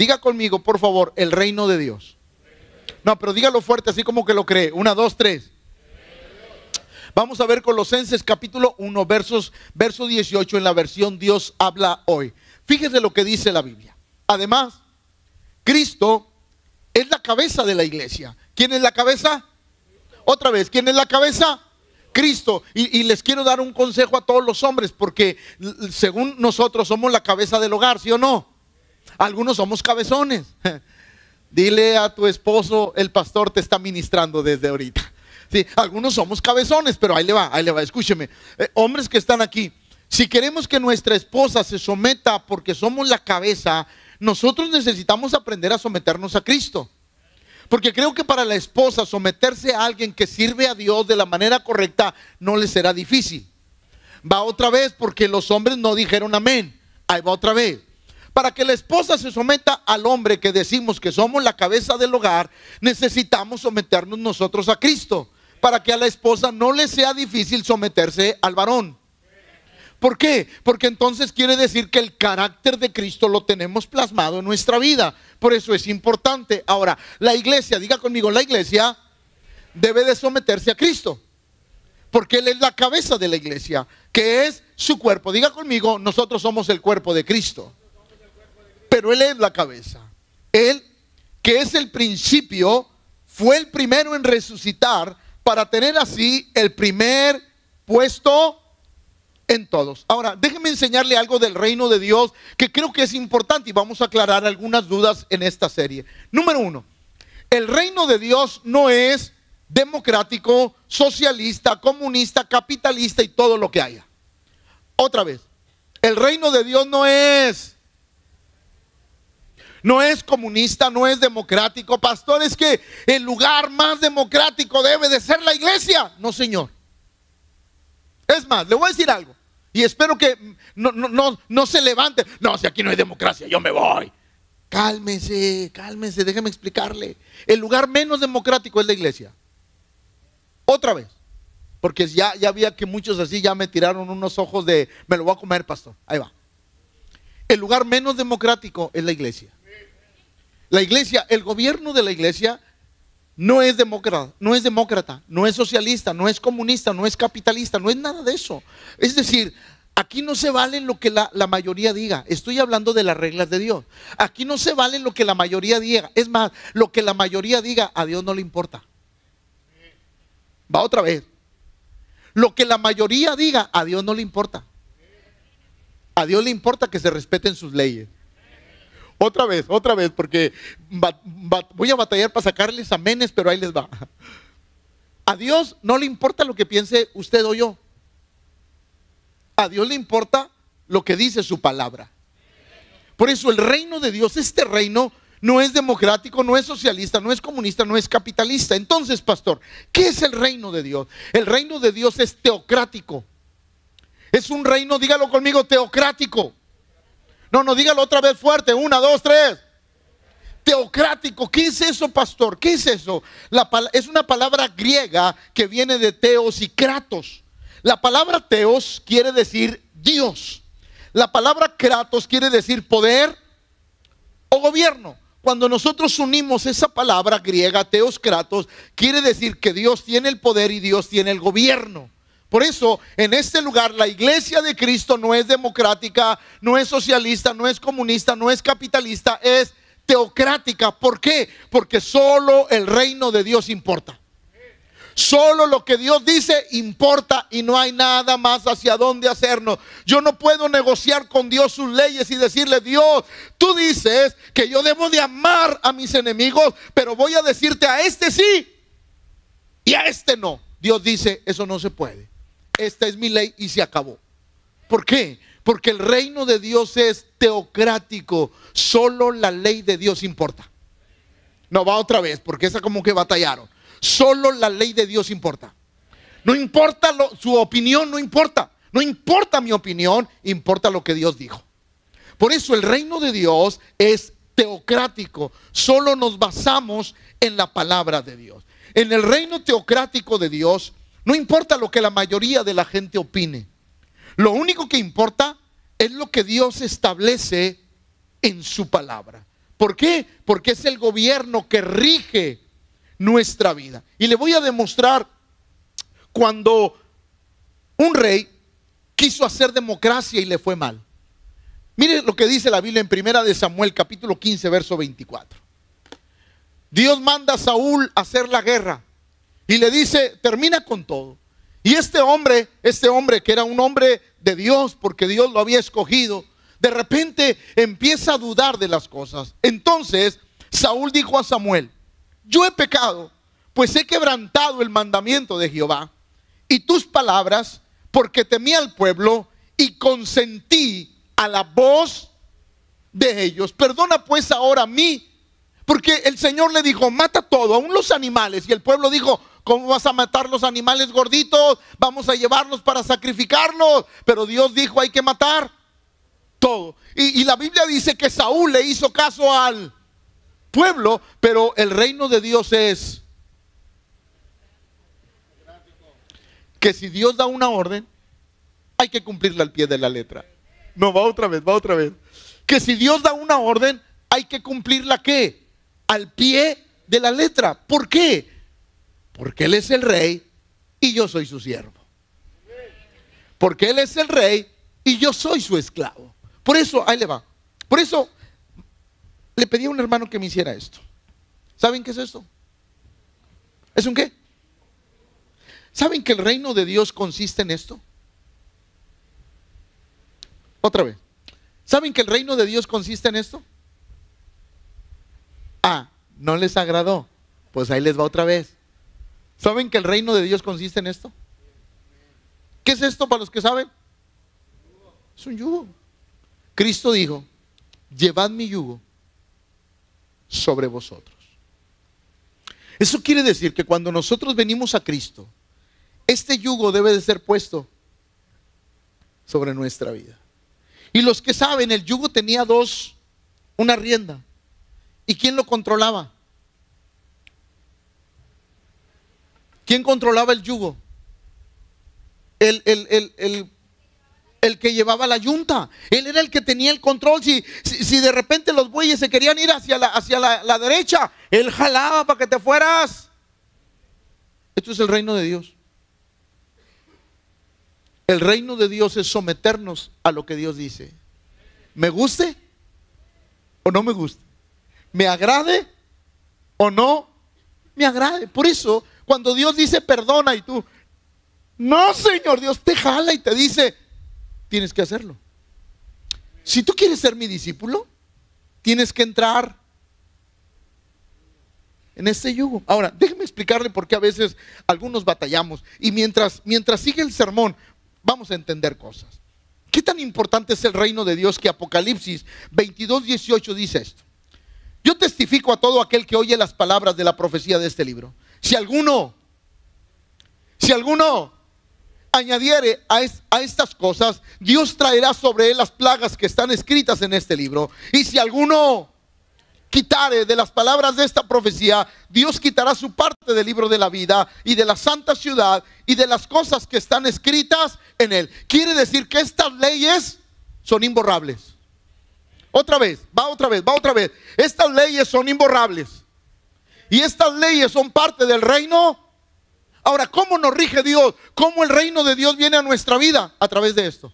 Diga conmigo, por favor, el reino de Dios. No, pero dígalo fuerte, así como que lo cree. Una, dos, tres. Vamos a ver Colosenses capítulo 1, versos, verso 18 en la versión Dios habla hoy. Fíjese lo que dice la Biblia. Además, Cristo es la cabeza de la iglesia. ¿Quién es la cabeza? Otra vez, ¿quién es la cabeza? Cristo. Y, les quiero dar un consejo a todos los hombres, porque según nosotros somos la cabeza del hogar, ¿sí o no? Algunos somos cabezones. Dile a tu esposo, el pastor te está ministrando desde ahorita. Sí, algunos somos cabezones, pero ahí le va, ahí le va, escúcheme. Eh, hombres que están aquí, si queremos que nuestra esposa se someta porque somos la cabeza, nosotros necesitamos aprender a someternos a Cristo. Porque creo que para la esposa someterse a alguien que sirve a Dios de la manera correcta no le será difícil. Va otra vez porque los hombres no dijeron amén. Ahí va otra vez. Para que la esposa se someta al hombre que decimos que somos la cabeza del hogar, necesitamos someternos nosotros a Cristo para que a la esposa no le sea difícil someterse al varón. ¿Por qué? Porque entonces quiere decir que el carácter de Cristo lo tenemos plasmado en nuestra vida. Por eso es importante. Ahora, la iglesia, diga conmigo, la iglesia debe de someterse a Cristo. Porque Él es la cabeza de la iglesia, que es su cuerpo. Diga conmigo, nosotros somos el cuerpo de Cristo. Pero Él es la cabeza. Él, que es el principio, fue el primero en resucitar para tener así el primer puesto en todos. Ahora, déjeme enseñarle algo del reino de Dios que creo que es importante y vamos a aclarar algunas dudas en esta serie. Número uno, el reino de Dios no es democrático, socialista, comunista, capitalista y todo lo que haya. Otra vez, el reino de Dios no es no es comunista, no es democrático. Pastor, es que el lugar más democrático debe de ser la iglesia. No, señor. Es más, le voy a decir algo. Y espero que no, no, no, se levante. No, si aquí no hay democracia, yo me voy. Cálmese, cálmese, déjeme explicarle. El lugar menos democrático es la iglesia. Otra vez. Porque ya, ya había que muchos así ya me tiraron unos ojos de, me lo voy a comer, pastor. Ahí va. El lugar menos democrático es la iglesia. La iglesia, el gobierno de la iglesia no es demócrata, no es demócrata, no es socialista, no es comunista, no es capitalista, no es nada de eso. Es decir, aquí no se vale lo que la, la, mayoría diga. Estoy hablando de las reglas de Dios. Aquí no se vale lo que la mayoría diga. Es más, lo que la mayoría diga a Dios no le importa. Va otra vez. Lo que la mayoría diga a Dios no le importa. A Dios le importa que se respeten sus leyes. Otra vez, otra vez, porque voy a batallar para sacarles amenes, pero ahí les va. A Dios no le importa lo que piense usted o yo. A Dios le importa lo que dice su palabra. Por eso el reino de Dios, este reino, no es democrático, no es socialista, no es comunista, no es capitalista. Entonces, pastor, ¿qué es el reino de Dios? El reino de Dios es teocrático. Es un reino, dígalo conmigo, teocrático. No, no, dígalo otra vez fuerte. Una, dos, tres. Teocrático. ¿Qué es eso, pastor? ¿Qué es eso? La, es una palabra griega que viene de teos y kratos. La palabra teos quiere decir Dios. La palabra kratos quiere decir poder o gobierno. Cuando nosotros unimos esa palabra griega, teos kratos, quiere decir que Dios tiene el poder y Dios tiene el gobierno. Por eso, en este lugar, la iglesia de Cristo no es democrática, no es socialista, no es comunista, no es capitalista, es teocrática. ¿Por qué? Porque solo el reino de Dios importa. Solo lo que Dios dice importa y no hay nada más hacia dónde hacernos. Yo no puedo negociar con Dios sus leyes y decirle, Dios, tú dices que yo debo de amar a mis enemigos, pero voy a decirte a este sí y a este no. Dios dice, eso no se puede esta es mi ley y se acabó. ¿Por qué? Porque el reino de Dios es teocrático. Solo la ley de Dios importa. No va otra vez, porque esa como que batallaron. Solo la ley de Dios importa. No importa su opinión, no importa. No importa mi opinión, importa lo que Dios dijo. Por eso el reino de Dios es teocrático. Solo nos basamos en la palabra de Dios. En el reino teocrático de Dios, no importa lo que la mayoría de la gente opine. Lo único que importa es lo que Dios establece en su palabra. ¿Por qué? Porque es el gobierno que rige nuestra vida. Y le voy a demostrar cuando un rey quiso hacer democracia y le fue mal. Mire lo que dice la Biblia en Primera de Samuel, capítulo 15, verso 24. Dios manda a Saúl a hacer la guerra y le dice, termina con todo. Y este hombre, este hombre que era un hombre de Dios, porque Dios lo había escogido, de repente empieza a dudar de las cosas. Entonces Saúl dijo a Samuel, yo he pecado, pues he quebrantado el mandamiento de Jehová y tus palabras, porque temí al pueblo y consentí a la voz de ellos. Perdona pues ahora a mí, porque el Señor le dijo, mata todo, aún los animales. Y el pueblo dijo, ¿cómo vas a matar los animales gorditos? Vamos a llevarlos para sacrificarlos. Pero Dios dijo, hay que matar todo. Y, la Biblia dice que Saúl le hizo caso al pueblo, pero el reino de Dios es que si Dios da una orden, hay que cumplirla al pie de la letra. No, va otra vez, va otra vez. Que si Dios da una orden, hay que cumplirla qué? Al pie de la letra. ¿Por qué? Porque Él es el rey y yo soy su siervo. Porque Él es el rey y yo soy su esclavo. Por eso, ahí le va. Por eso le pedí a un hermano que me hiciera esto. ¿Saben qué es esto? ¿Es un qué? ¿Saben que el reino de Dios consiste en esto? Otra vez. ¿Saben que el reino de Dios consiste en esto? Ah, no les agradó. Pues ahí les va otra vez. ¿Saben que el reino de Dios consiste en esto? ¿Qué es esto para los que saben? Es un yugo. Cristo dijo, llevad mi yugo sobre vosotros. Eso quiere decir que cuando nosotros venimos a Cristo, este yugo debe de ser puesto sobre nuestra vida. Y los que saben, el yugo tenía dos, una rienda. ¿Y quién lo controlaba? ¿Quién controlaba el yugo? El, el, que llevaba la yunta. Él era el que tenía el control. Si, si, de repente los bueyes se querían ir hacia, la, hacia la derecha, él jalaba para que te fueras. Esto es el reino de Dios. El reino de Dios es someternos a lo que Dios dice. ¿Me guste o no me guste? ¿Me agrade o no me agrade? Por eso, cuando Dios dice perdona y tú, no, Señor, Dios te jala y te dice, tienes que hacerlo. Si tú quieres ser mi discípulo, tienes que entrar en este yugo. Ahora, déjeme explicarle por qué a veces algunos batallamos. Y mientras, mientras sigue el sermón, vamos a entender cosas. ¿Qué tan importante es el reino de Dios que Apocalipsis 22, 18 dice esto? Yo testifico a todo aquel que oye las palabras de la profecía de este libro. Si alguno, si alguno añadiere a, a, estas cosas, Dios traerá sobre él las plagas que están escritas en este libro. Y si alguno quitare de las palabras de esta profecía, Dios quitará su parte del libro de la vida y de la santa ciudad y de las cosas que están escritas en él. Quiere decir que estas leyes son imborrables. Otra vez, va otra vez, va otra vez. Estas leyes son imborrables. Y estas leyes son parte del reino. Ahora, ¿cómo nos rige Dios? ¿Cómo el reino de Dios viene a nuestra vida? A través de esto.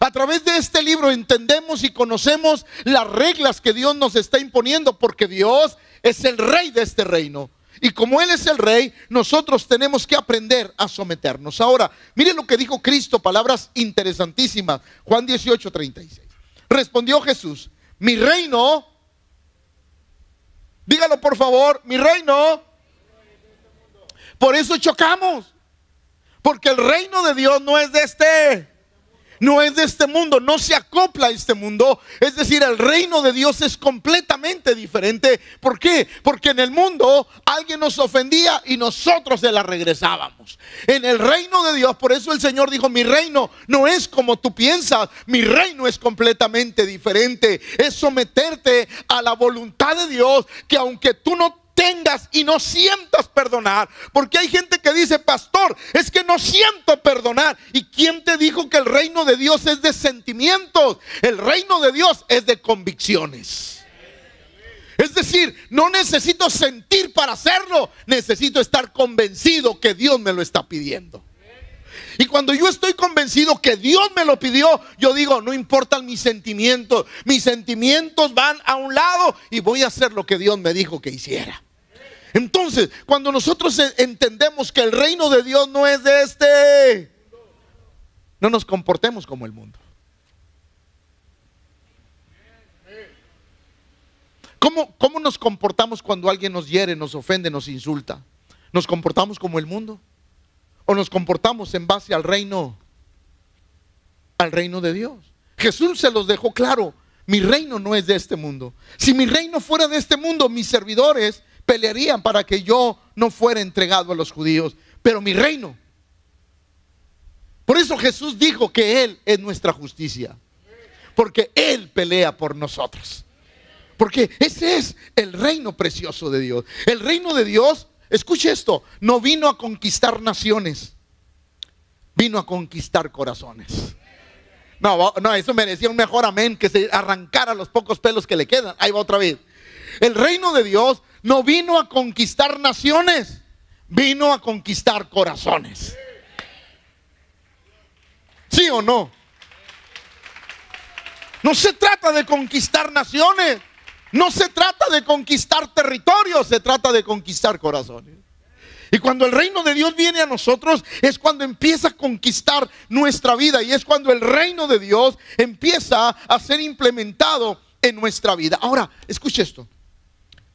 A través de este libro entendemos y conocemos las reglas que Dios nos está imponiendo porque Dios es el rey de este reino. Y como Él es el rey, nosotros tenemos que aprender a someternos. Ahora, miren lo que dijo Cristo, palabras interesantísimas. Juan 18, 36. Respondió Jesús, mi reino, dígalo por favor, mi reino. Por eso chocamos. Porque el reino de Dios no es de este no es de este mundo, no se acopla a este mundo. Es decir, el reino de Dios es completamente diferente. ¿Por qué? Porque en el mundo alguien nos ofendía y nosotros se la regresábamos. En el reino de Dios, por eso el Señor dijo, mi reino no es como tú piensas, mi reino es completamente diferente. Es someterte a la voluntad de Dios, que aunque tú no tengas y no sientas perdonar. Porque hay gente que dice, pastor, es que no siento perdonar. ¿Y quién te dijo que el reino de Dios es de sentimientos? El reino de Dios es de convicciones. decir, no necesito sentir para hacerlo, necesito estar convencido que Dios me lo está pidiendo. Y cuando yo estoy convencido que Dios me lo pidió, yo digo, no importan mis sentimientos, mis sentimientos van a un lado y voy a hacer lo que Dios me dijo que hiciera. Entonces, cuando nosotros entendemos que el reino de Dios no es de este, no nos comportemos como el mundo. ¿Cómo, ¿Cómo, nos comportamos cuando alguien nos hiere, nos ofende, nos insulta? ¿Nos comportamos como el mundo? ¿O nos comportamos en base al reino, al reino de Dios? Jesús se los dejó claro, mi reino no es de este mundo. Si mi reino fuera de este mundo, mis servidores pelearían para que yo no fuera entregado a los judíos, pero mi reino. Por eso Jesús dijo que Él es nuestra justicia, porque Él pelea por nosotros. Porque ese es el reino precioso de Dios. El reino de Dios, escuche esto, no vino a conquistar naciones, vino a conquistar corazones. No, no, eso merecía un mejor amén que se arrancara los pocos pelos que le quedan. Ahí va otra vez. El reino de Dios no vino a conquistar naciones, vino a conquistar corazones. ¿Sí o no? No se trata de conquistar naciones, no se trata de conquistar territorios, se trata de conquistar corazones. Y cuando el reino de Dios viene a nosotros es cuando empieza a conquistar nuestra vida y es cuando el reino de Dios empieza a ser implementado en nuestra vida. Ahora, escuche esto.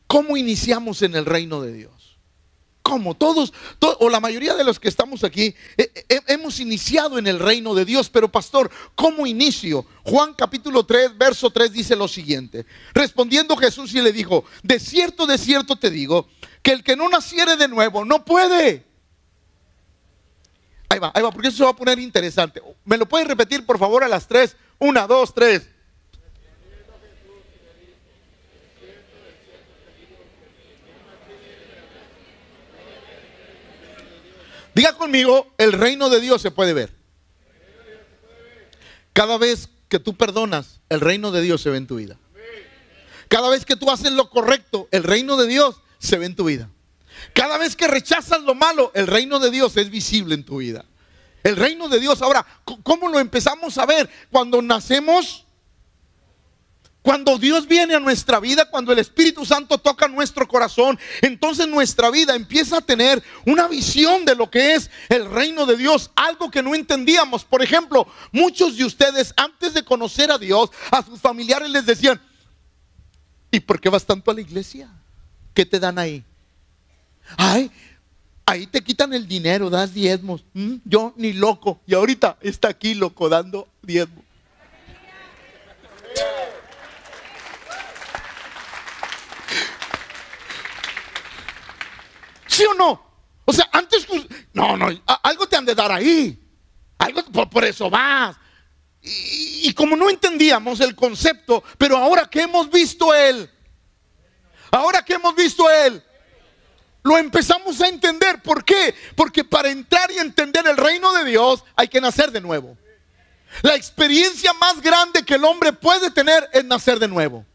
¿Cómo iniciamos en el reino de Dios? ¿Cómo? Todos, o la mayoría de los que estamos aquí, eh, eh, hemos iniciado en el reino de Dios, pero pastor, ¿cómo inicio? Juan capítulo 3, verso 3 dice lo siguiente. Respondiendo Jesús y le dijo, de cierto, de cierto te digo, que el que no naciere de nuevo no puede. Ahí va, ahí va, porque eso se va a poner interesante. ¿Me lo puedes repetir por favor a las tres? Una, dos, tres. Diga conmigo, el reino de Dios se puede ver. Cada vez que tú perdonas, el reino de Dios se ve en tu vida. Cada vez que tú haces lo correcto, el reino de Dios se ve en tu vida. Cada vez que rechazas lo malo, el reino de Dios es visible en tu vida. El reino de Dios. Ahora, ¿cómo lo empezamos a ver? Cuando nacemos cuando Dios viene a nuestra vida, cuando el Espíritu Santo toca nuestro corazón, entonces nuestra vida empieza a tener una visión de lo que es el reino de Dios, algo que no entendíamos. Por ejemplo, muchos de ustedes antes de conocer a Dios, a sus familiares les decían, ¿y por qué vas tanto a la iglesia? ¿Qué te dan ahí? Ay, ahí te quitan el dinero, das diezmos. Mm, yo ni loco. Y ahorita está aquí loco dando diezmos. ¿Sí o no? O sea, antes, no, no, algo te han de dar ahí. Algo, por, eso vas. Y, como no entendíamos el concepto, pero ahora que hemos visto Él, ahora que hemos visto Él, lo empezamos a entender. ¿Por qué? Porque para entrar y entender el reino de Dios hay que nacer de nuevo. La experiencia más grande que el hombre puede tener es nacer de nuevo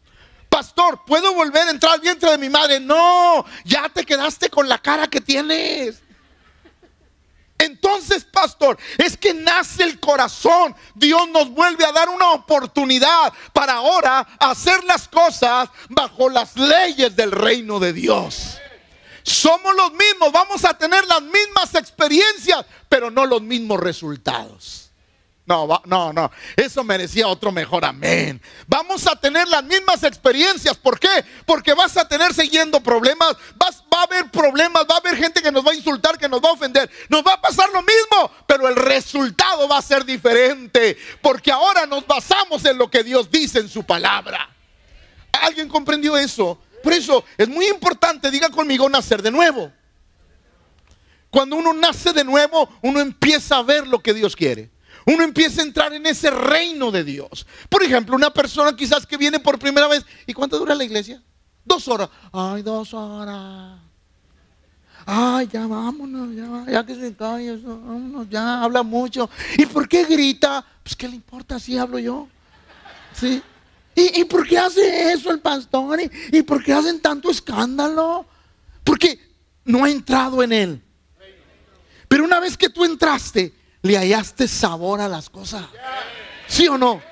pastor, ¿puedo volver a entrar al vientre de mi madre? No, ya te quedaste con la cara que tienes. Entonces, pastor, es que nace el corazón. Dios nos vuelve a dar una oportunidad para ahora hacer las cosas bajo las leyes del reino de Dios. Somos los mismos, vamos a tener las mismas experiencias, pero no los mismos resultados. No, no, no. Eso merecía otro mejor amén. Vamos a tener las mismas experiencias. ¿Por qué? Porque vas a tener siguiendo problemas. Vas, va a haber problemas. Va a haber gente que nos va a insultar, que nos va a ofender. Nos va a pasar lo mismo. Pero el resultado va a ser diferente. Porque ahora nos basamos en lo que Dios dice en su palabra. ¿Alguien comprendió eso? Por eso es muy importante, diga conmigo, nacer de nuevo. Cuando uno nace de nuevo, uno empieza a ver lo que Dios quiere uno empieza a entrar en ese reino de Dios. Por ejemplo, una persona quizás que viene por primera vez. ¿Y cuánto dura la iglesia? Dos horas. Ay, dos horas. Ay, ya vámonos, ya, ya que se cae, vámonos, ya habla mucho. ¿Y por qué grita? Pues qué le importa si hablo yo. Sí. ¿Y, por qué hace eso el pastor? ¿Y, ¿Y por qué hacen tanto escándalo? Porque no ha entrado en él. Pero una vez que tú entraste, le hallaste sabor a las cosas. ¿Sí o no?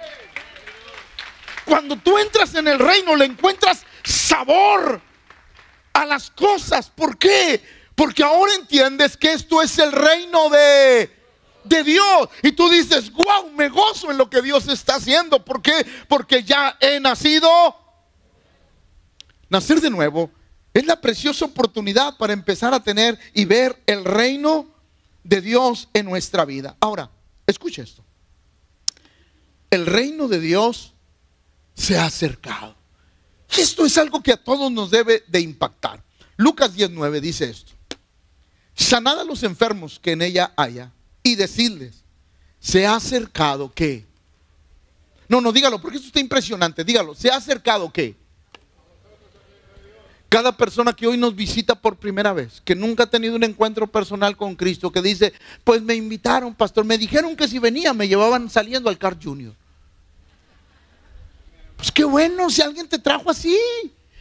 Cuando tú entras en el reino, le encuentras sabor a las cosas. ¿Por qué? Porque ahora entiendes que esto es el reino de, de Dios. Y tú dices, wow, me gozo en lo que Dios está haciendo. ¿Por qué? Porque ya he nacido. Nacer de nuevo es la preciosa oportunidad para empezar a tener y ver el reino de Dios en nuestra vida. Ahora, escucha esto. El reino de Dios se ha acercado. Esto es algo que a todos nos debe de impactar. Lucas 19 dice esto. Sanad a los enfermos que en ella haya y decirles, se ha acercado que. No, no, dígalo, porque esto está impresionante. Dígalo, se ha acercado que. Cada persona que hoy nos visita por primera vez, que nunca ha tenido un encuentro personal con Cristo, que dice, pues me invitaron, pastor, me dijeron que si venía me llevaban saliendo al Car Junior. Pues qué bueno si alguien te trajo así.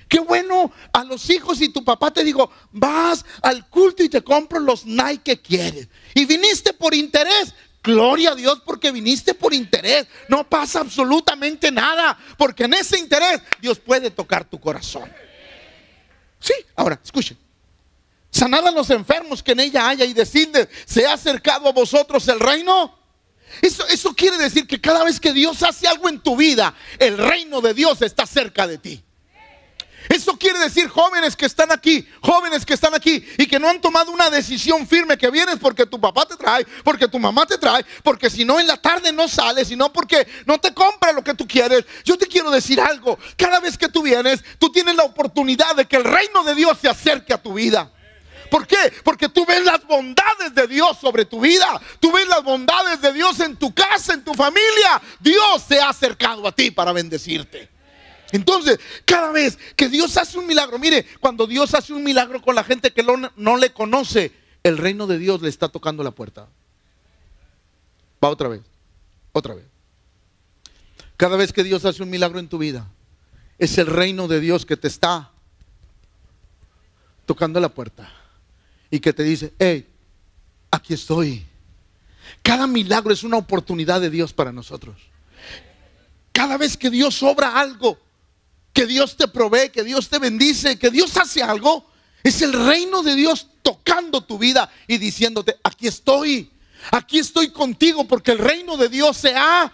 Qué bueno a los hijos y tu papá te dijo, vas al culto y te compro los Nike que quieres. Y viniste por interés. Gloria a Dios porque viniste por interés. No pasa absolutamente nada. Porque en ese interés Dios puede tocar tu corazón. Sí, ahora, escuchen. Sanad a los enfermos que en ella haya y decirles, ¿se ha acercado a vosotros el reino? Eso, eso quiere decir que cada vez que Dios hace algo en tu vida, el reino de Dios está cerca de ti. Eso quiere decir jóvenes que están aquí, jóvenes que están aquí y que no han tomado una decisión firme, que vienes porque tu papá te trae, porque tu mamá te trae, porque si no en la tarde no sales, sino porque no te compra lo que tú quieres. Yo te quiero decir algo, cada vez que tú vienes, tú tienes la oportunidad de que el reino de Dios se acerque a tu vida. ¿Por qué? Porque tú ves las bondades de Dios sobre tu vida. Tú ves las bondades de Dios en tu casa, en tu familia. Dios se ha acercado a ti para bendecirte. Entonces, cada vez que Dios hace un milagro, mire, cuando Dios hace un milagro con la gente que no, le conoce, el reino de Dios le está tocando la puerta. Va otra vez, otra vez. Cada vez que Dios hace un milagro en tu vida, es el reino de Dios que te está tocando la puerta y que te dice, hey, aquí estoy. Cada milagro es una oportunidad de Dios para nosotros. Cada vez que Dios obra algo, que Dios te provee, que Dios te bendice, que Dios hace algo, es el reino de Dios tocando tu vida y diciéndote, aquí estoy, aquí estoy contigo porque el reino de Dios se ha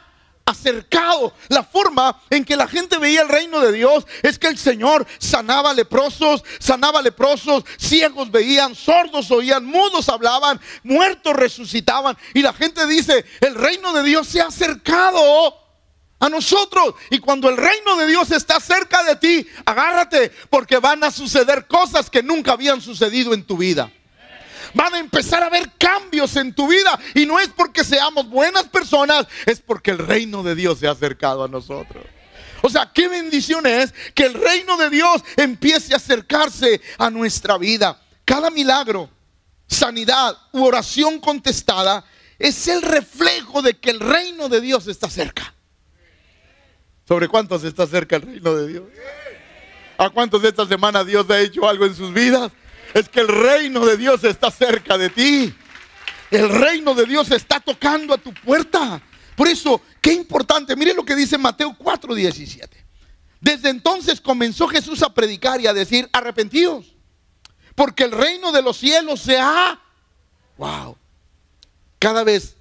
acercado. La forma en que la gente veía el reino de Dios es que el Señor sanaba leprosos, sanaba leprosos, ciegos veían, sordos oían, mudos hablaban, muertos resucitaban. Y la gente dice, el reino de Dios se ha acercado a nosotros. Y cuando el reino de Dios está cerca de ti, agárrate porque van a suceder cosas que nunca habían sucedido en tu vida. Van a empezar a haber cambios en tu vida. Y no es porque seamos buenas personas, es porque el reino de Dios se ha acercado a nosotros. O sea, qué bendición es que el reino de Dios empiece a acercarse a nuestra vida. Cada milagro, sanidad u oración contestada es el reflejo de que el reino de Dios está cerca. ¿Sobre cuántos está cerca el reino de Dios? ¿A cuántos de esta semana Dios ha hecho algo en sus vidas? Es que el reino de Dios está cerca de ti. El reino de Dios está tocando a tu puerta. Por eso, qué importante. Mire lo que dice Mateo 4:17. Desde entonces comenzó Jesús a predicar y a decir, arrepentidos, porque el reino de los cielos se ha... Wow. Cada vez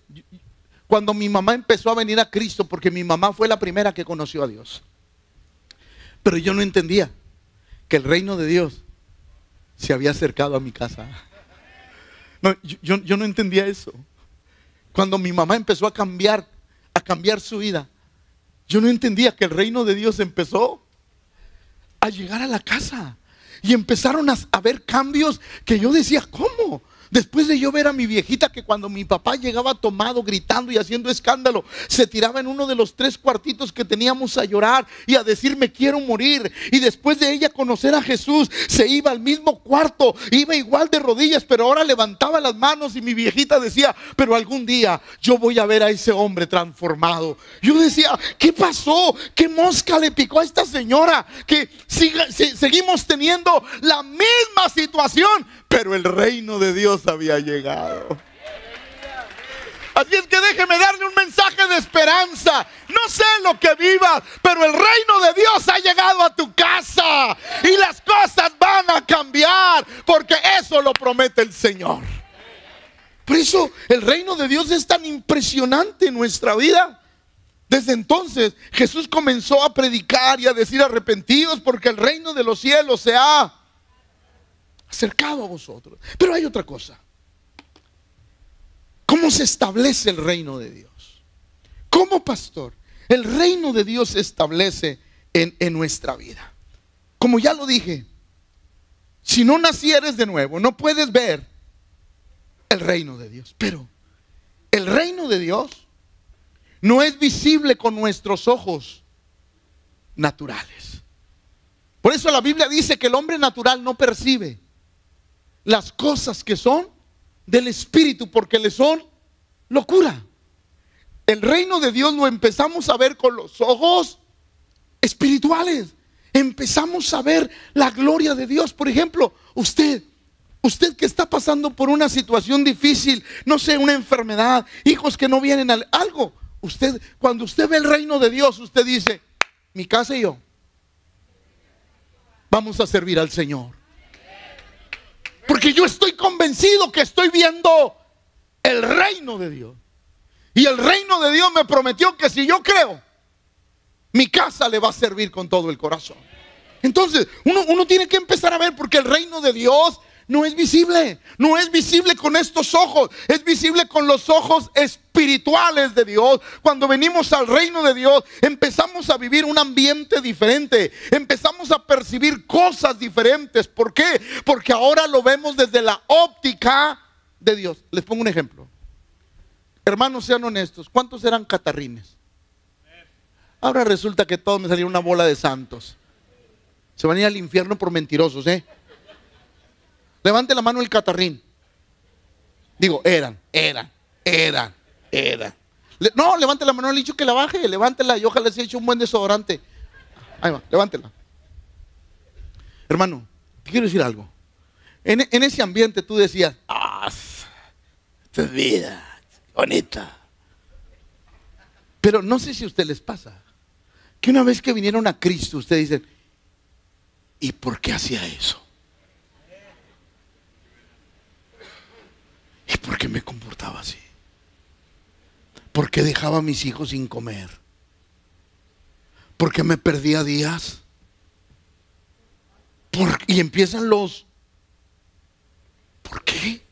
cuando mi mamá empezó a venir a Cristo, porque mi mamá fue la primera que conoció a Dios. Pero yo no entendía que el reino de Dios se había acercado a mi casa. No, yo, no entendía eso. Cuando mi mamá empezó a cambiar, a cambiar su vida, yo no entendía que el reino de Dios empezó a llegar a la casa. Y empezaron a, a ver cambios que yo decía, ¿cómo? Después de yo ver a mi viejita que cuando mi papá llegaba tomado, gritando y haciendo escándalo, se tiraba en uno de los tres cuartitos que teníamos a llorar y a decir me quiero morir. Y después de ella conocer a Jesús, se iba al mismo cuarto, iba igual de rodillas, pero ahora levantaba las manos y mi viejita decía, pero algún día yo voy a ver a ese hombre transformado. Yo decía, ¿qué pasó? ¿Qué mosca le picó a esta señora? Que seguimos teniendo la misma situación, pero el reino de Había llegado. Así es que déjeme darle un mensaje de esperanza. No sé lo que vivas, pero el reino de Dios ha llegado a tu casa y las cosas van a cambiar porque eso lo promete el Señor. Por eso el reino de Dios es tan impresionante en nuestra vida. Desde entonces Jesús comenzó a predicar y a decir arrepentidos porque el reino de los cielos se ha acercado a vosotros. Pero hay otra cosa. ¿Cómo se establece el reino de Dios? Como pastor, el reino de Dios se establece en, en nuestra vida. Como ya lo dije, si no nacieres de nuevo, no puedes ver el reino de Dios. Pero el reino de Dios no es visible con nuestros ojos naturales. Por eso la Biblia dice que el hombre natural no percibe las cosas que son del Espíritu porque le son locura. El reino de Dios lo empezamos a ver con los ojos espirituales. Empezamos a ver la gloria de Dios. Por ejemplo, usted, usted que está pasando por una situación difícil, no sé, una enfermedad, hijos que no vienen al algo. Usted, cuando usted ve el reino de Dios, usted dice, mi casa y yo vamos a servir al Señor. Porque yo estoy convencido que estoy viendo el reino de Dios. Y el reino de Dios me prometió que si yo creo, mi casa le va a servir con todo el corazón. Entonces, uno, uno tiene que empezar a ver porque el reino de Dios no es visible, no es visible con estos ojos, es visible con los ojos espirituales de Dios. Cuando venimos al reino de Dios, empezamos a vivir un ambiente diferente, empezamos a percibir cosas diferentes. ¿Por qué? Porque ahora lo vemos desde la óptica de Dios. Les pongo un ejemplo. Hermanos, sean honestos, ¿cuántos eran catarrines? Ahora resulta que todos me salieron una bola de santos. Se van a ir al infierno por mentirosos, ¿eh? Levante la mano el catarrín. Digo, eran, eran, eran, eran. no, levante la mano, le he dicho que la baje, levántela y ojalá se eche un buen desodorante. Ahí va, levántela. Hermano, te quiero decir algo. En, ese ambiente tú decías, ah, esta es vida, bonita. Pero no sé si a usted les pasa, que una vez que vinieron a Cristo, ustedes dicen, ¿y por qué hacía eso? ¿Y por qué me comportaba así? ¿Por qué dejaba a mis hijos sin comer? ¿Por qué me perdía días? y empiezan los... ¿Por qué?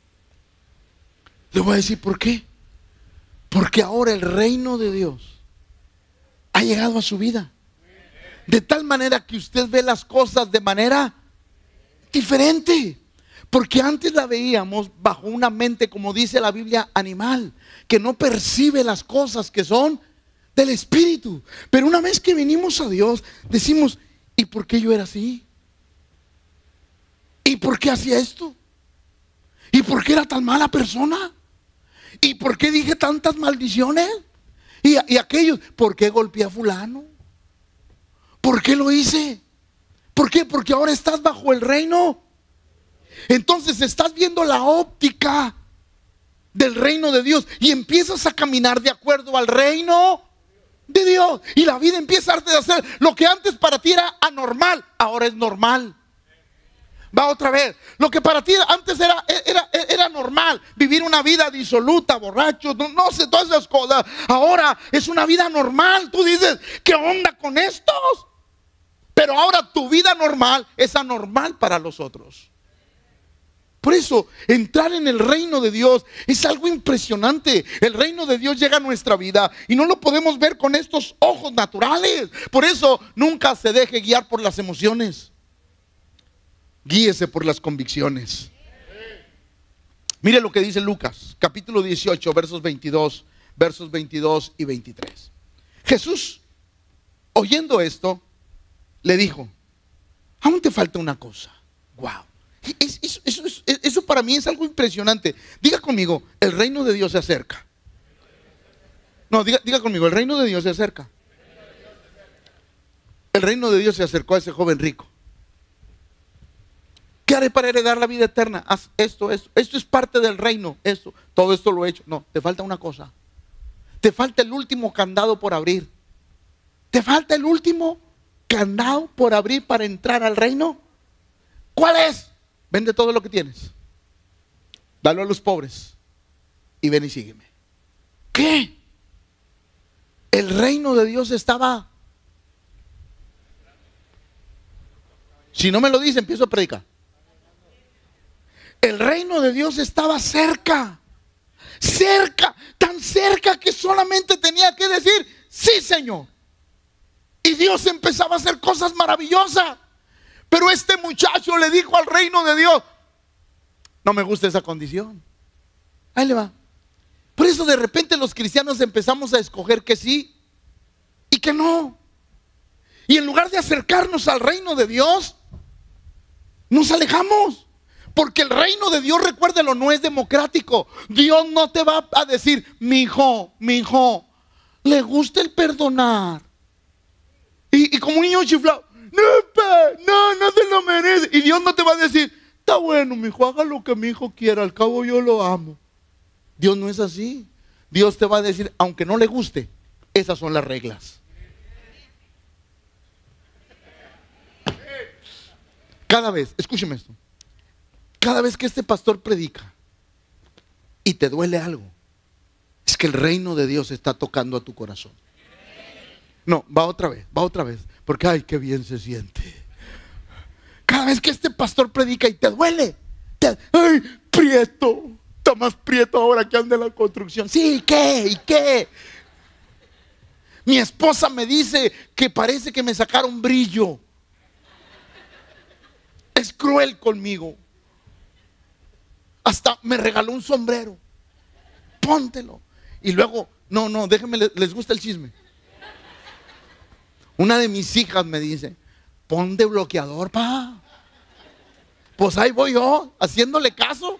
Le voy a decir por qué. Porque ahora el reino de Dios ha llegado a su vida. De tal manera que usted ve las cosas de manera diferente. Porque antes la veíamos bajo una mente, como dice la Biblia, animal, que no percibe las cosas que son del Espíritu. Pero una vez que venimos a Dios, decimos, ¿y por qué yo era así? ¿Y por qué hacía esto? ¿Y por qué era tan mala persona? ¿Y por qué dije tantas maldiciones? Y, y aquellos, ¿por qué golpeé a fulano? ¿Por qué lo hice? ¿Por qué? Porque ahora estás bajo el reino entonces estás viendo la óptica del reino de Dios y empiezas a caminar de acuerdo al reino de Dios. Y la vida empieza a hacer lo que antes para ti era anormal, ahora es normal. Va otra vez. Lo que para ti antes era, era, era normal, vivir una vida disoluta, borracho, no, no, sé, todas esas cosas. Ahora es una vida normal. Tú dices, ¿qué onda con estos? Pero ahora tu vida normal es anormal para los otros. Por eso, entrar en el reino de Dios es algo impresionante. El reino de Dios llega a nuestra vida y no lo podemos ver con estos ojos naturales. Por eso, nunca se deje guiar por las emociones. Guíese por las convicciones. Mire lo que dice Lucas, capítulo 18, versos 22, versos 22 y 23. Jesús, oyendo esto, le dijo, aún te falta una cosa. Wow. Eso, para mí es algo impresionante. Diga conmigo, el reino de Dios se acerca. No, diga, conmigo, el reino de Dios se acerca. El reino de Dios se acercó a ese joven rico. ¿Qué haré para heredar la vida eterna? Haz esto, esto. Esto es parte del reino. Todo esto lo he hecho. No, te falta una cosa. Te falta el último candado por abrir. Te falta el último candado por abrir para entrar al reino. ¿Cuál es? Vende todo lo que tienes. Dalo a los pobres. Y ven y sígueme. ¿Qué? El reino de Dios estaba Si no me lo dice, empiezo a predicar. El reino de Dios estaba cerca. Cerca, tan cerca que solamente tenía que decir, sí Señor. Y Dios empezaba a hacer cosas maravillosas. Pero este muchacho le dijo al reino de Dios, no me gusta esa condición. Ahí le va. Por eso de repente los cristianos empezamos a escoger que sí y que no. Y en lugar de acercarnos al reino de Dios, nos alejamos. Porque el reino de Dios, recuérdelo, no es democrático. Dios no te va a decir, mi hijo, mi hijo, le gusta el perdonar. Y, como un niño chiflado, no, no, no se lo merece. Y Dios no te va a decir, está bueno, mi hijo, haga lo que mi hijo quiera, al cabo yo lo amo. Dios no es así. Dios te va a decir, aunque no le guste, esas son las reglas. Cada vez, escúcheme esto, cada vez que este pastor predica y te duele algo, es que el reino de Dios está tocando a tu corazón. No, va otra vez, va otra vez, porque ay, qué bien se siente. Cada vez que este pastor predica y te duele, te, ay, prieto, está más prieto ahora que anda en la construcción. Sí, ¿y qué? ¿Y qué? Mi esposa me dice que parece que me sacaron brillo es cruel conmigo. Hasta me regaló un sombrero. Póntelo. Y luego, no, no, déjenme, les gusta el chisme. Una de mis hijas me dice, pon de bloqueador, pa. Pues ahí voy yo, haciéndole caso.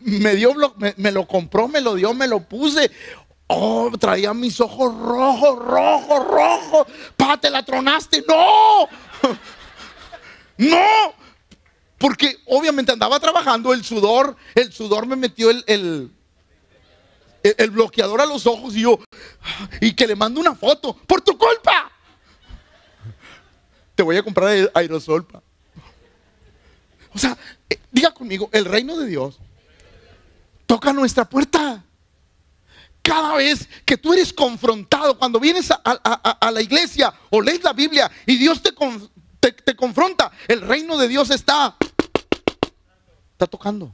Me dio, me, me lo compró, me lo dio, me lo puse. Oh, traía mis ojos rojos, rojos, rojos. Pa, te la tronaste. No. No. Porque obviamente andaba trabajando, el sudor, el sudor me metió el, el, bloqueador a los ojos y yo, y que le mando una foto, por tu culpa. Te voy a comprar aerosol. O sea, eh, diga conmigo, el reino de Dios toca nuestra puerta. Cada vez que tú eres confrontado, cuando vienes a, la iglesia o lees la Biblia y Dios te, te, confronta, el reino de Dios está, está tocando.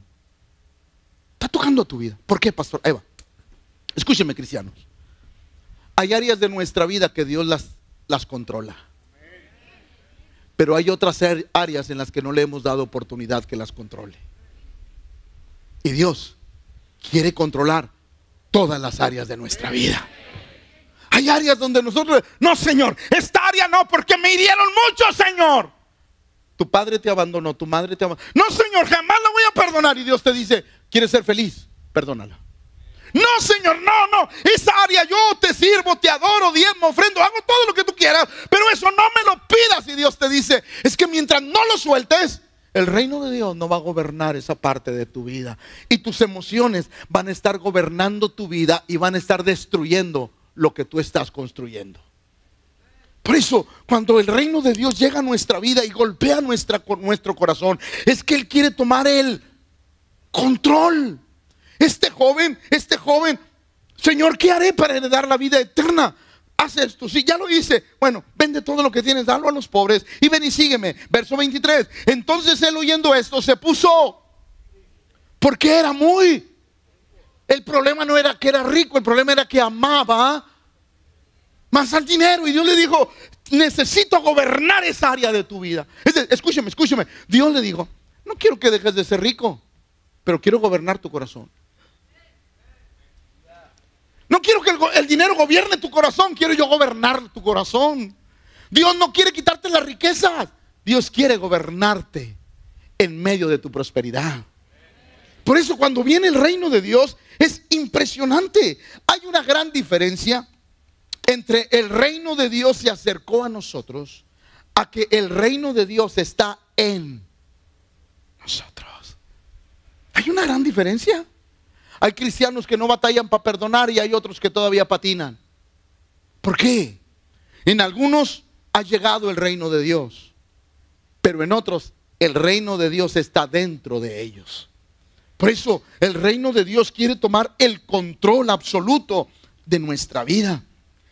Está tocando tu vida. ¿Por qué, pastor? Eva, escúcheme, cristianos. Hay áreas de nuestra vida que Dios las, las controla. Pero hay otras áreas en las que no le hemos dado oportunidad que las controle. Y Dios quiere controlar todas las áreas de nuestra vida. Hay áreas donde nosotros, no Señor, esta área no, porque me hirieron mucho, Señor. Tu padre te abandonó, tu madre te abandonó. No, Señor, jamás la voy a perdonar. Y Dios te dice, ¿quieres ser feliz? Perdónala. No, Señor, no, no. Esa área yo te sirvo, te adoro, diezmo, ofrendo, hago todo lo que tú quieras. Pero eso no me lo pidas. Y Dios te dice, es que mientras no lo sueltes, el reino de Dios no va a gobernar esa parte de tu vida. Y tus emociones van a estar gobernando tu vida y van a estar destruyendo lo que tú estás construyendo. Por eso, cuando el reino de Dios llega a nuestra vida y golpea nuestro corazón, es que Él quiere tomar el control. Este joven, este joven, Señor, ¿qué haré para heredar la vida eterna? Haz esto, si ya lo hice, bueno, vende todo lo que tienes, dalo a los pobres y ven y sígueme. Verso 23. Entonces él oyendo esto se puso, porque era muy el problema no era que era rico, el problema era que amaba más al dinero. Y Dios le dijo, necesito gobernar esa área de tu vida. escúcheme, escúcheme. Dios le dijo, no quiero que dejes de ser rico. pero quiero gobernar tu corazón. Quiero que el, el, dinero gobierne tu corazón, quiero yo gobernar tu corazón. Dios no quiere quitarte las riquezas, Dios quiere gobernarte en medio de tu prosperidad. Por eso cuando viene el reino de Dios es impresionante. Hay una gran diferencia entre el reino de Dios se acercó a nosotros a que el reino de Dios está en nosotros. Hay una gran diferencia. Hay cristianos que no batallan para perdonar y hay otros que todavía patinan. ¿Por qué? En algunos ha llegado el reino de Dios, pero en otros el reino de Dios está dentro de ellos. Por eso el reino de Dios quiere tomar el control absoluto de nuestra vida.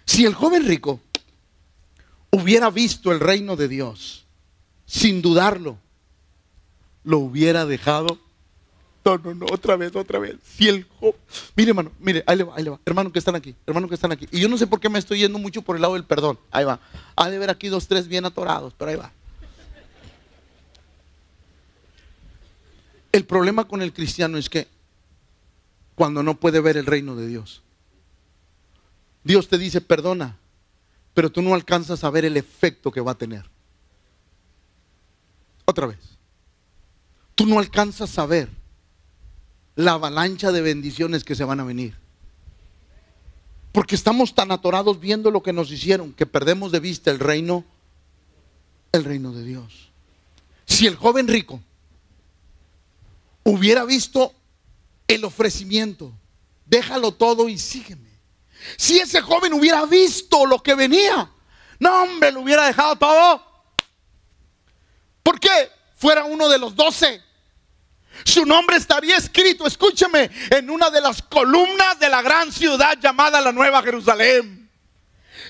Si el joven rico hubiera visto el reino de Dios, sin dudarlo, lo hubiera dejado. No, no, no, otra vez, otra vez. Si mire hermano, mire, ahí le va, ahí le va. Hermano que están aquí, hermano que están aquí. Y yo no sé por qué me estoy yendo mucho por el lado del perdón. Ahí va. Ha de ver aquí dos, tres bien atorados, pero ahí va. El problema con el cristiano es que cuando no puede ver el reino de Dios, Dios te dice, perdona, pero tú no alcanzas a ver el efecto que va a tener. Otra vez. Tú no alcanzas a ver la avalancha de bendiciones que se van a venir. Porque estamos tan atorados viendo lo que nos hicieron que perdemos de vista el reino, el reino de Dios. Si el joven rico hubiera visto el ofrecimiento, déjalo todo y sígueme. Si ese joven hubiera visto lo que venía, no, hombre, lo hubiera dejado todo. ¿Por qué? Fuera uno de los doce. Su nombre estaría escrito, escúcheme, en una de las columnas de la gran ciudad llamada la Nueva Jerusalén.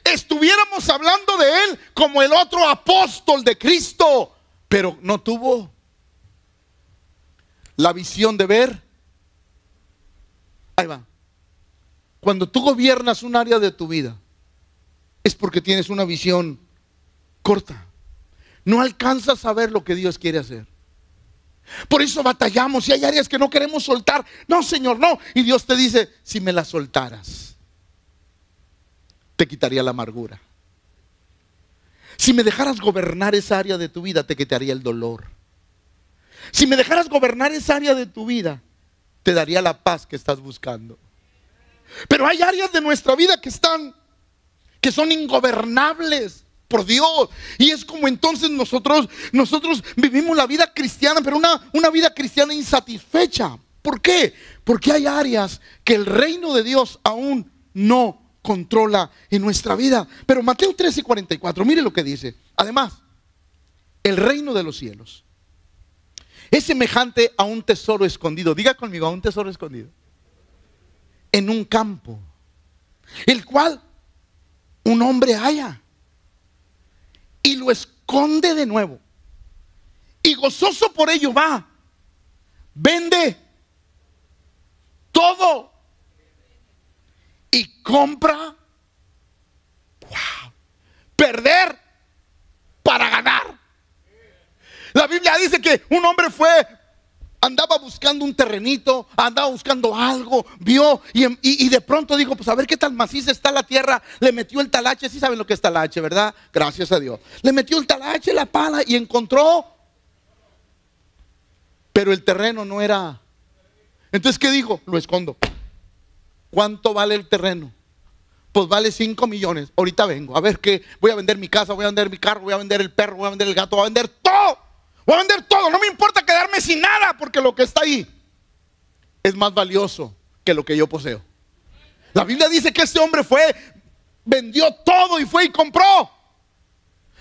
Estuviéramos hablando de él como el otro apóstol de Cristo, pero no tuvo la visión de ver. Ahí va. Cuando tú gobiernas un área de tu vida, es porque tienes una visión corta. No alcanzas a ver lo que Dios quiere hacer. Por eso batallamos y hay áreas que no queremos soltar. No, Señor, no. Y Dios te dice, si me la soltaras, te quitaría la amargura. Si me dejaras gobernar esa área de tu vida, te quitaría el dolor. Si me dejaras gobernar esa área de tu vida, te daría la paz que estás buscando. Pero hay áreas de nuestra vida que están, que son ingobernables por Dios. Y es como entonces nosotros, nosotros vivimos la vida cristiana, pero una, una vida cristiana insatisfecha. ¿Por qué? Porque hay áreas que el reino de Dios aún no controla en nuestra vida. Pero Mateo 13 y 44, mire lo que dice. Además, el reino de los cielos es semejante a un tesoro escondido. Diga conmigo, a un tesoro escondido en un campo, el cual un hombre halla y lo esconde de nuevo. Y gozoso por ello va, vende todo y compra. Wow. Perder para ganar. La Biblia dice que un hombre fue andaba buscando un terrenito, andaba buscando algo, vio y, de pronto dijo, pues a ver qué tal maciza está la tierra, le metió el talache, sí saben lo que es talache, ¿verdad? Gracias a Dios. Le metió el talache, la pala y encontró, pero el terreno no era. Entonces, ¿qué dijo? Lo escondo. ¿Cuánto vale el terreno? Pues vale 5 millones. Ahorita vengo. A ver qué. Voy a vender mi casa, voy a vender mi carro, voy a vender el perro, voy a vender el gato, voy a vender todo Voy a vender todo, no me importa quedarme sin nada, porque lo que está ahí es más valioso que lo que yo poseo. La Biblia dice que este hombre fue, vendió todo y fue y compró.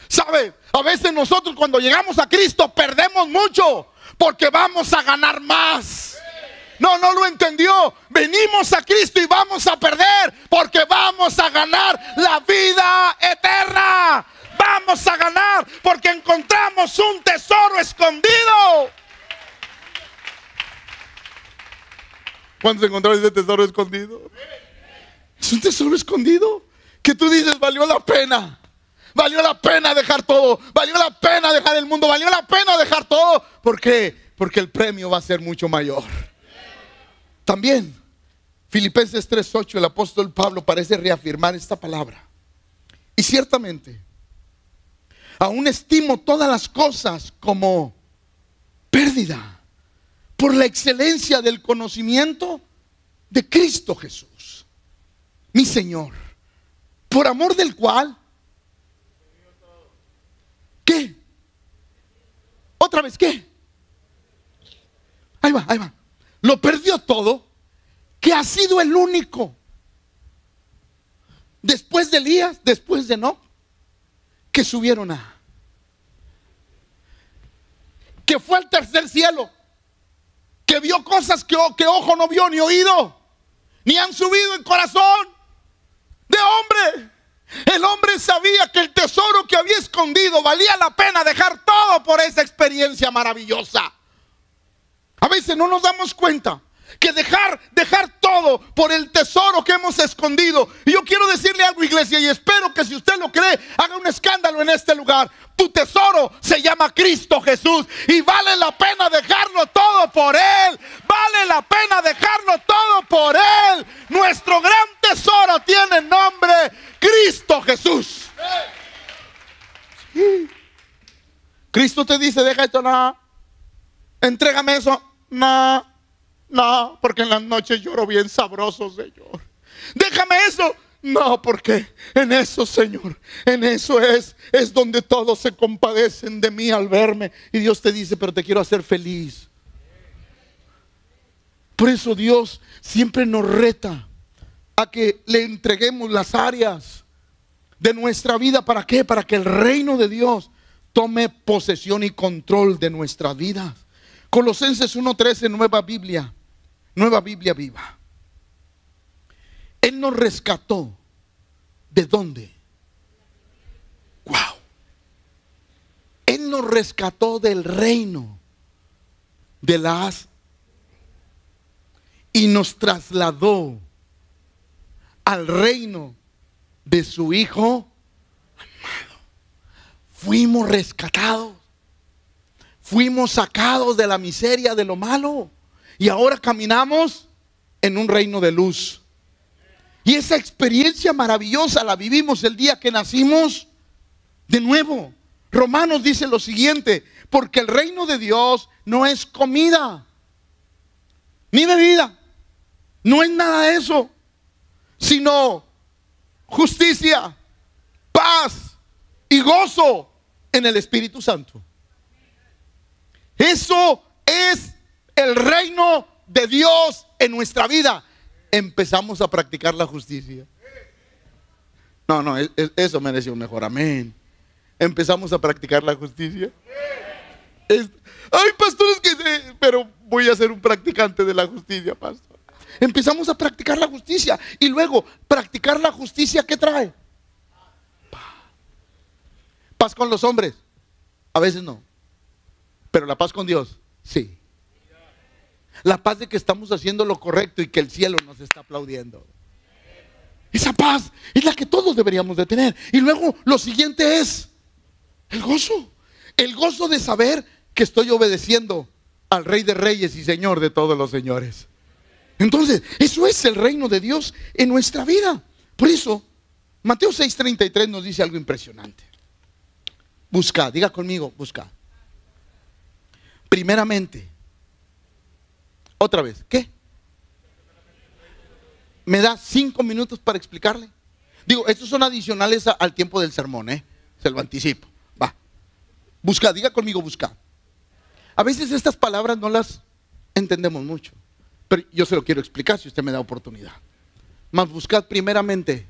¿Sabe? A veces nosotros cuando llegamos a Cristo perdemos mucho porque vamos a ganar más. No, no lo entendió. Venimos a Cristo y vamos a perder porque vamos a ganar la vida eterna vamos a ganar porque encontramos un tesoro escondido. ¿Cuántos encontraron ese tesoro escondido? Es un tesoro escondido que tú dices valió la pena. Valió la pena dejar todo. Valió la pena dejar el mundo. Valió la pena dejar todo. ¿Por qué? Porque el premio va a ser mucho mayor. también, Filipenses 3:8, el apóstol Pablo parece reafirmar esta palabra. Y ciertamente, aún estimo todas las cosas como pérdida por la excelencia del conocimiento de Cristo Jesús, mi Señor, por amor del cual, ¿qué? Otra vez, ¿qué? Ahí va, ahí va. Lo perdió todo, que ha sido el único. Después de Elías, después de no, que subieron a. Que fue al tercer cielo. Que vio cosas que, que ojo no vio ni oído. Ni han subido en corazón de hombre. El hombre sabía que el tesoro que había escondido valía la pena dejar todo por esa experiencia maravillosa. A veces no nos damos cuenta que dejar, dejar todo por el tesoro que hemos escondido. Y yo quiero decirle algo, iglesia, y espero que si usted lo cree, haga un escándalo en este lugar. Tu tesoro se llama Cristo Jesús y vale la pena dejarlo todo por Él. Vale la pena dejarlo todo por Él. Nuestro gran tesoro tiene nombre Cristo Jesús. Cristo te dice, deja esto, no. Entrégame eso, no. No, porque en las noches lloro bien sabroso, Señor. Déjame eso. No, porque en eso, Señor, en eso es, es donde todos se compadecen de mí al verme. Y Dios te dice, pero te quiero hacer feliz. Por eso Dios siempre nos reta a que le entreguemos las áreas de nuestra vida. ¿Para qué? Para que el reino de Dios tome posesión y control de nuestra vida. Colosenses 1.13, nueva Biblia. Nueva Biblia viva. Él nos rescató. ¿De dónde? Wow. Él nos rescató del reino de las y nos trasladó al reino de su Hijo amado. Fuimos rescatados. Fuimos sacados de la miseria, de lo malo. Y ahora caminamos en un reino de luz. Y esa experiencia maravillosa la vivimos el día que nacimos de nuevo. Romanos dice lo siguiente, porque el reino de Dios no es comida, ni bebida, no es nada de eso, sino justicia, paz y gozo en el Espíritu Santo. Eso es el reino de Dios en nuestra vida, empezamos a practicar la justicia. No, no, eso merece un mejor amén. Empezamos a practicar la justicia. ay, pastores, que pero voy a ser un practicante de la justicia, pastor. Empezamos a practicar la justicia y luego practicar la justicia, ¿qué trae? Paz con los hombres. A veces no. Pero la paz con Dios, sí. La paz de que estamos haciendo lo correcto y que el cielo nos está aplaudiendo. Esa paz es la que todos deberíamos de tener. Y luego lo siguiente es el gozo. El gozo de saber que estoy obedeciendo al Rey de Reyes y Señor de todos los señores. Entonces, eso es el reino de Dios en nuestra vida. Por eso, Mateo 6:33 nos dice algo impresionante. Busca, diga conmigo, busca. Primeramente, otra vez, ¿qué? ¿Me da cinco minutos para explicarle? Digo, estos son adicionales al tiempo del sermón, ¿eh? Se lo anticipo. Va. Busca, diga conmigo, busca. A veces estas palabras no las entendemos mucho, pero yo se lo quiero explicar si usted me da oportunidad. Más buscad primeramente.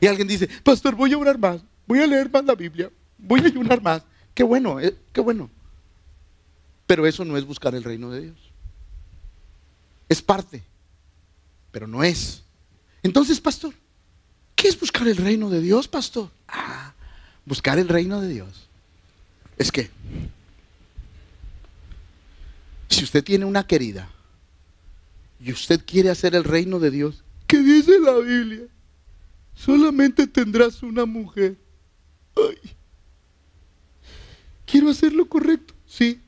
Y alguien dice, pastor, voy a orar más, voy a leer más la Biblia, voy a ayunar más. Qué bueno, eh, qué bueno. Pero eso no es buscar el reino de Dios. Es parte, pero no es. Entonces, pastor, ¿qué es buscar el reino de Dios, pastor? Ah, buscar el reino de Dios. Es que, si usted tiene una querida y usted quiere hacer el reino de Dios, ¿qué dice la Biblia? Solamente tendrás una mujer. Ay. Quiero hacer lo correcto, sí.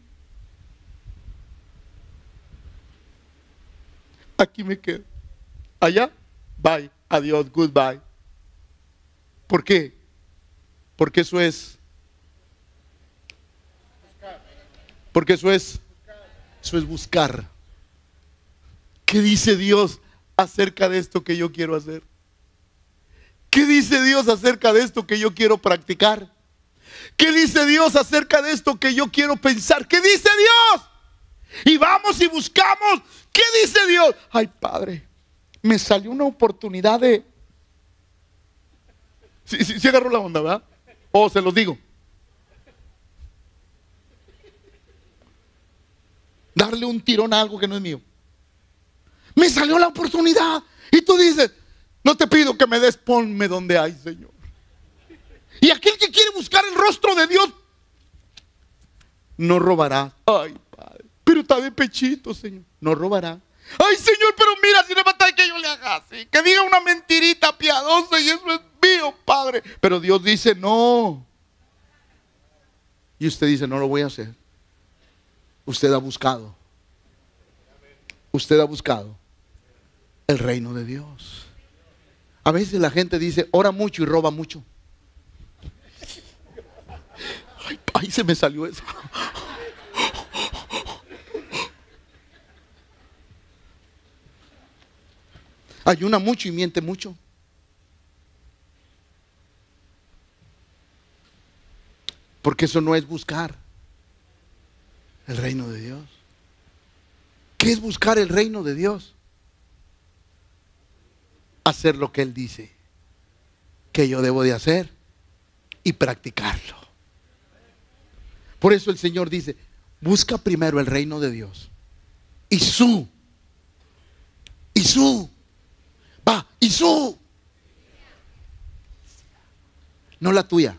Aquí me quedo. Allá, bye, adiós, goodbye. ¿Por qué? Porque eso es. Porque eso es. Eso es buscar. ¿Qué dice Dios acerca de esto que yo quiero hacer? ¿Qué dice Dios acerca de esto que yo quiero practicar? ¿Qué dice Dios acerca de esto que yo quiero pensar? ¿Qué dice Dios? Y vamos y buscamos. ¿Qué dice Dios? Ay, Padre, me salió una oportunidad de... Si sí, agarró la onda, ¿verdad? O se los digo. Darle un tirón a algo que no es mío. Me salió la oportunidad. Y tú dices, no te pido que me des, ponme donde hay, Señor. Y aquel que quiere buscar el rostro de Dios, no robará. Ay. Pero está de pechito, Señor. No robará. Ay, Señor, pero mira, si le mata que yo le haga así. Que diga una mentirita piadosa y eso es mío, Padre. Pero Dios dice, no. Y usted dice, no lo voy a hacer. Usted ha buscado. Usted ha buscado el reino de Dios. A veces la gente dice, ora mucho y roba mucho. Ay, ay se me salió eso. Ayuna mucho y miente mucho. Porque eso no es buscar el reino de Dios. ¿Qué es buscar el reino de Dios? Hacer lo que Él dice que yo debo de hacer y practicarlo. Por eso el Señor dice, busca primero el reino de Dios y su, y su, va, y su, no la tuya.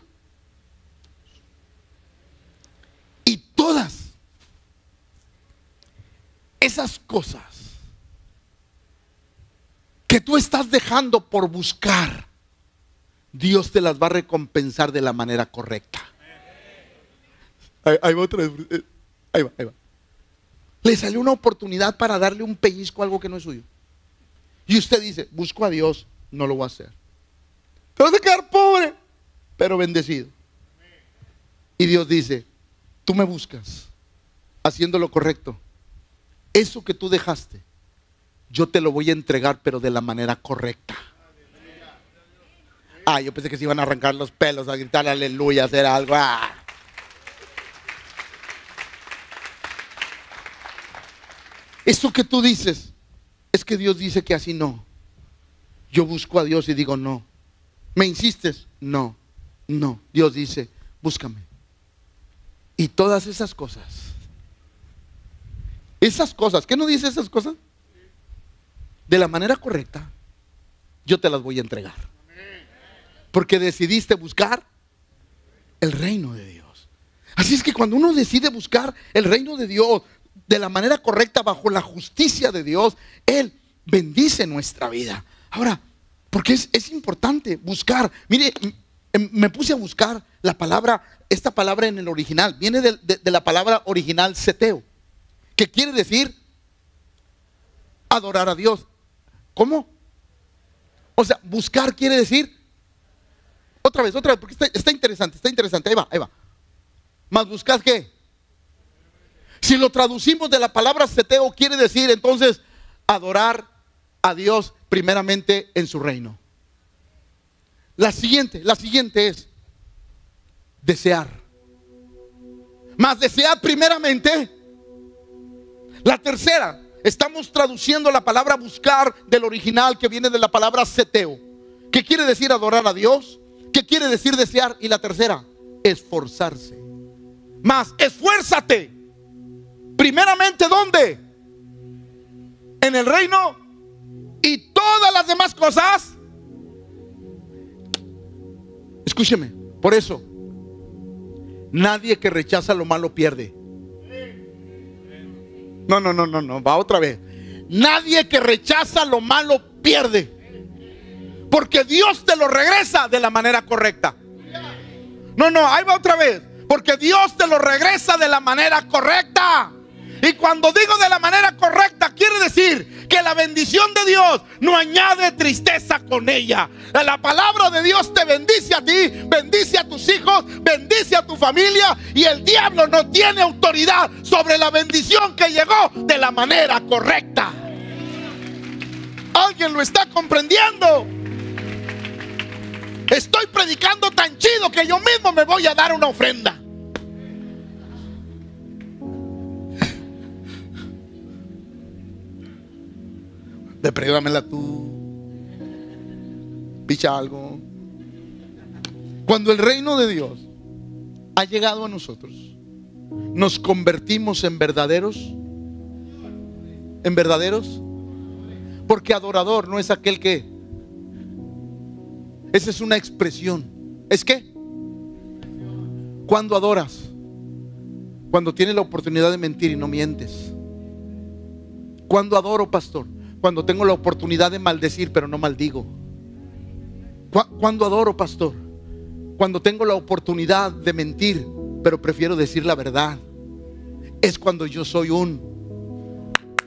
Y todas esas cosas que tú estás dejando por buscar, Dios te las va a recompensar de la manera correcta. Ahí, va otra vez. Eh, ahí va, ahí va. Le salió una oportunidad para darle un pellizco a algo que no es suyo. Y usted dice, busco a Dios, no lo voy a hacer. Te vas a quedar pobre, pero bendecido. Y Dios dice, tú me buscas haciendo lo correcto. Eso que tú dejaste, yo te lo voy a entregar, pero de la manera correcta. Ah, yo pensé que se iban a arrancar los pelos, a gritar aleluya, a hacer algo. Ah. Eso que tú dices, es que Dios dice que así no. Yo busco a Dios y digo no. ¿Me insistes? No, no. Dios dice, búscame. Y todas esas cosas. Esas cosas, ¿qué no dice esas cosas? De la manera correcta, yo te las voy a entregar. Porque decidiste buscar el reino de Dios. Así es que cuando uno decide buscar el reino de Dios, de la manera correcta, bajo la justicia de Dios, Él bendice nuestra vida. Ahora, porque es, importante buscar. Mire, em, me puse a buscar la palabra, esta palabra en el original, viene de, de la palabra original seteo, que quiere decir adorar a Dios. ¿Cómo? O sea, buscar quiere decir, otra vez, otra vez, porque está, está interesante, está interesante, ahí va, ahí va. Más buscar qué? Si lo traducimos de la palabra seteo, quiere decir entonces adorar a Dios primeramente en su reino. La siguiente, la siguiente es desear. Más desear primeramente. La tercera, estamos traduciendo la palabra buscar del original que viene de la palabra seteo. ¿Qué quiere decir adorar a Dios? ¿Qué quiere decir desear? Y la tercera, esforzarse. Más, esfuérzate Primeramente, ¿dónde? En el reino. Y todas las demás cosas. Escúcheme, por eso, nadie que rechaza lo malo pierde. No, no, no, no, no, va otra vez. Nadie que rechaza lo malo pierde. Porque Dios te lo regresa de la manera correcta. No, no, ahí va otra vez. Porque Dios te lo regresa de la manera correcta. Y cuando digo de la manera correcta, quiere decir que la bendición de Dios no añade tristeza con ella. La palabra de Dios te bendice a ti, bendice a tus hijos, bendice a tu familia y el diablo no tiene autoridad sobre la bendición que llegó de la manera correcta. ¿Alguien lo está comprendiendo? Estoy predicando tan chido que yo mismo me voy a dar una ofrenda. Deprédamela tú. Picha algo. Cuando el reino de Dios ha llegado a nosotros, nos convertimos en verdaderos. En verdaderos. Porque adorador no es aquel que. Esa es una expresión. ¿Es qué? Cuando adoras. Cuando tienes la oportunidad de mentir y no mientes. Cuando adoro, pastor cuando tengo la oportunidad de maldecir, pero no maldigo. Cuando adoro, pastor. Cuando tengo la oportunidad de mentir, pero prefiero decir la verdad. Es cuando yo soy un.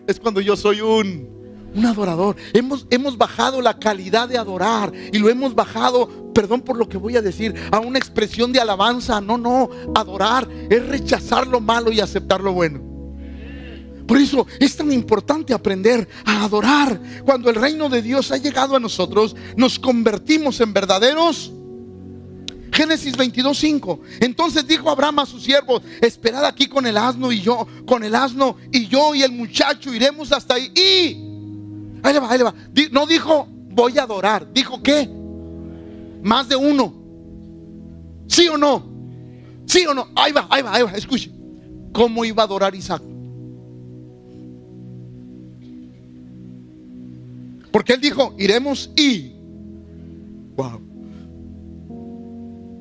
Es cuando yo soy un. Un adorador. Hemos, hemos bajado la calidad de adorar y lo hemos bajado, perdón por lo que voy a decir, a una expresión de alabanza. No, no. Adorar es rechazar lo malo y aceptar lo bueno. Por eso es tan importante aprender a adorar. Cuando el reino de Dios ha llegado a nosotros, nos convertimos en verdaderos. Génesis 22:5. Entonces dijo Abraham a sus siervos: Esperad aquí con el asno y yo, con el asno y yo y el muchacho iremos hasta ahí. Y ahí le va, ahí le va. No dijo voy a adorar, dijo que más de uno. ¿Sí o no? ¿Sí o no? Ahí va, ahí va, ahí va. Escuche. ¿Cómo iba a adorar Isaac? Porque él dijo, iremos y... Wow.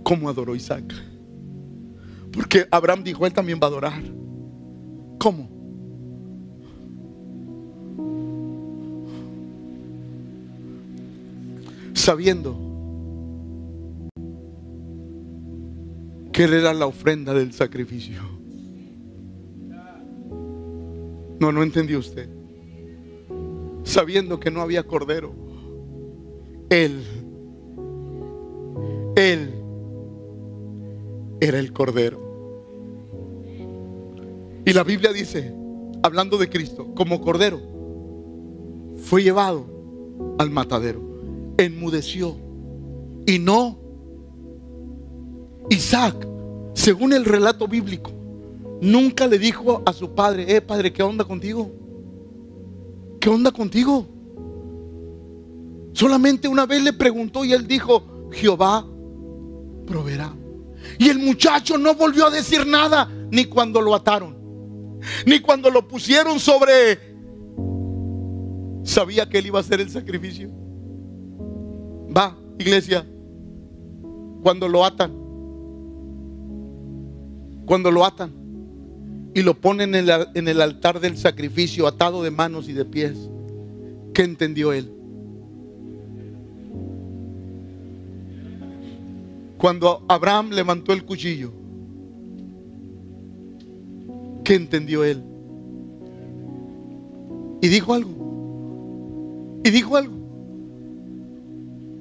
¿Cómo adoró Isaac? Porque Abraham dijo, él también va a adorar. ¿Cómo? Sabiendo que él era la ofrenda del sacrificio. No, no entendió usted sabiendo que no había cordero. Él, Él era el cordero. Y la Biblia dice, hablando de Cristo, como cordero, fue llevado al matadero, enmudeció y no. Isaac, según el relato bíblico, nunca le dijo a su padre, eh, padre, ¿qué onda contigo? ¿Qué onda contigo? Solamente una vez le preguntó y él dijo, Jehová proveerá. Y el muchacho no volvió a decir nada, ni cuando lo ataron, ni cuando lo pusieron sobre... Sabía que él iba a hacer el sacrificio. Va, iglesia, cuando lo atan, cuando lo atan, y lo ponen en, el altar del sacrificio atado de manos y de pies. ¿Qué entendió él? Cuando Abraham levantó el cuchillo, ¿qué entendió él? Y dijo algo. Y dijo algo.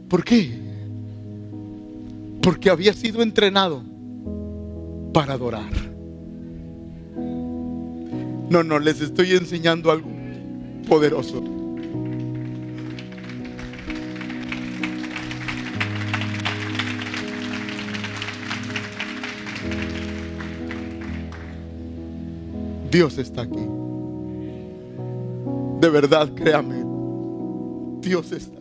¿Por qué? Porque había sido entrenado para adorar. No, no, les estoy enseñando algo poderoso. Dios está aquí. De verdad, créame. Dios está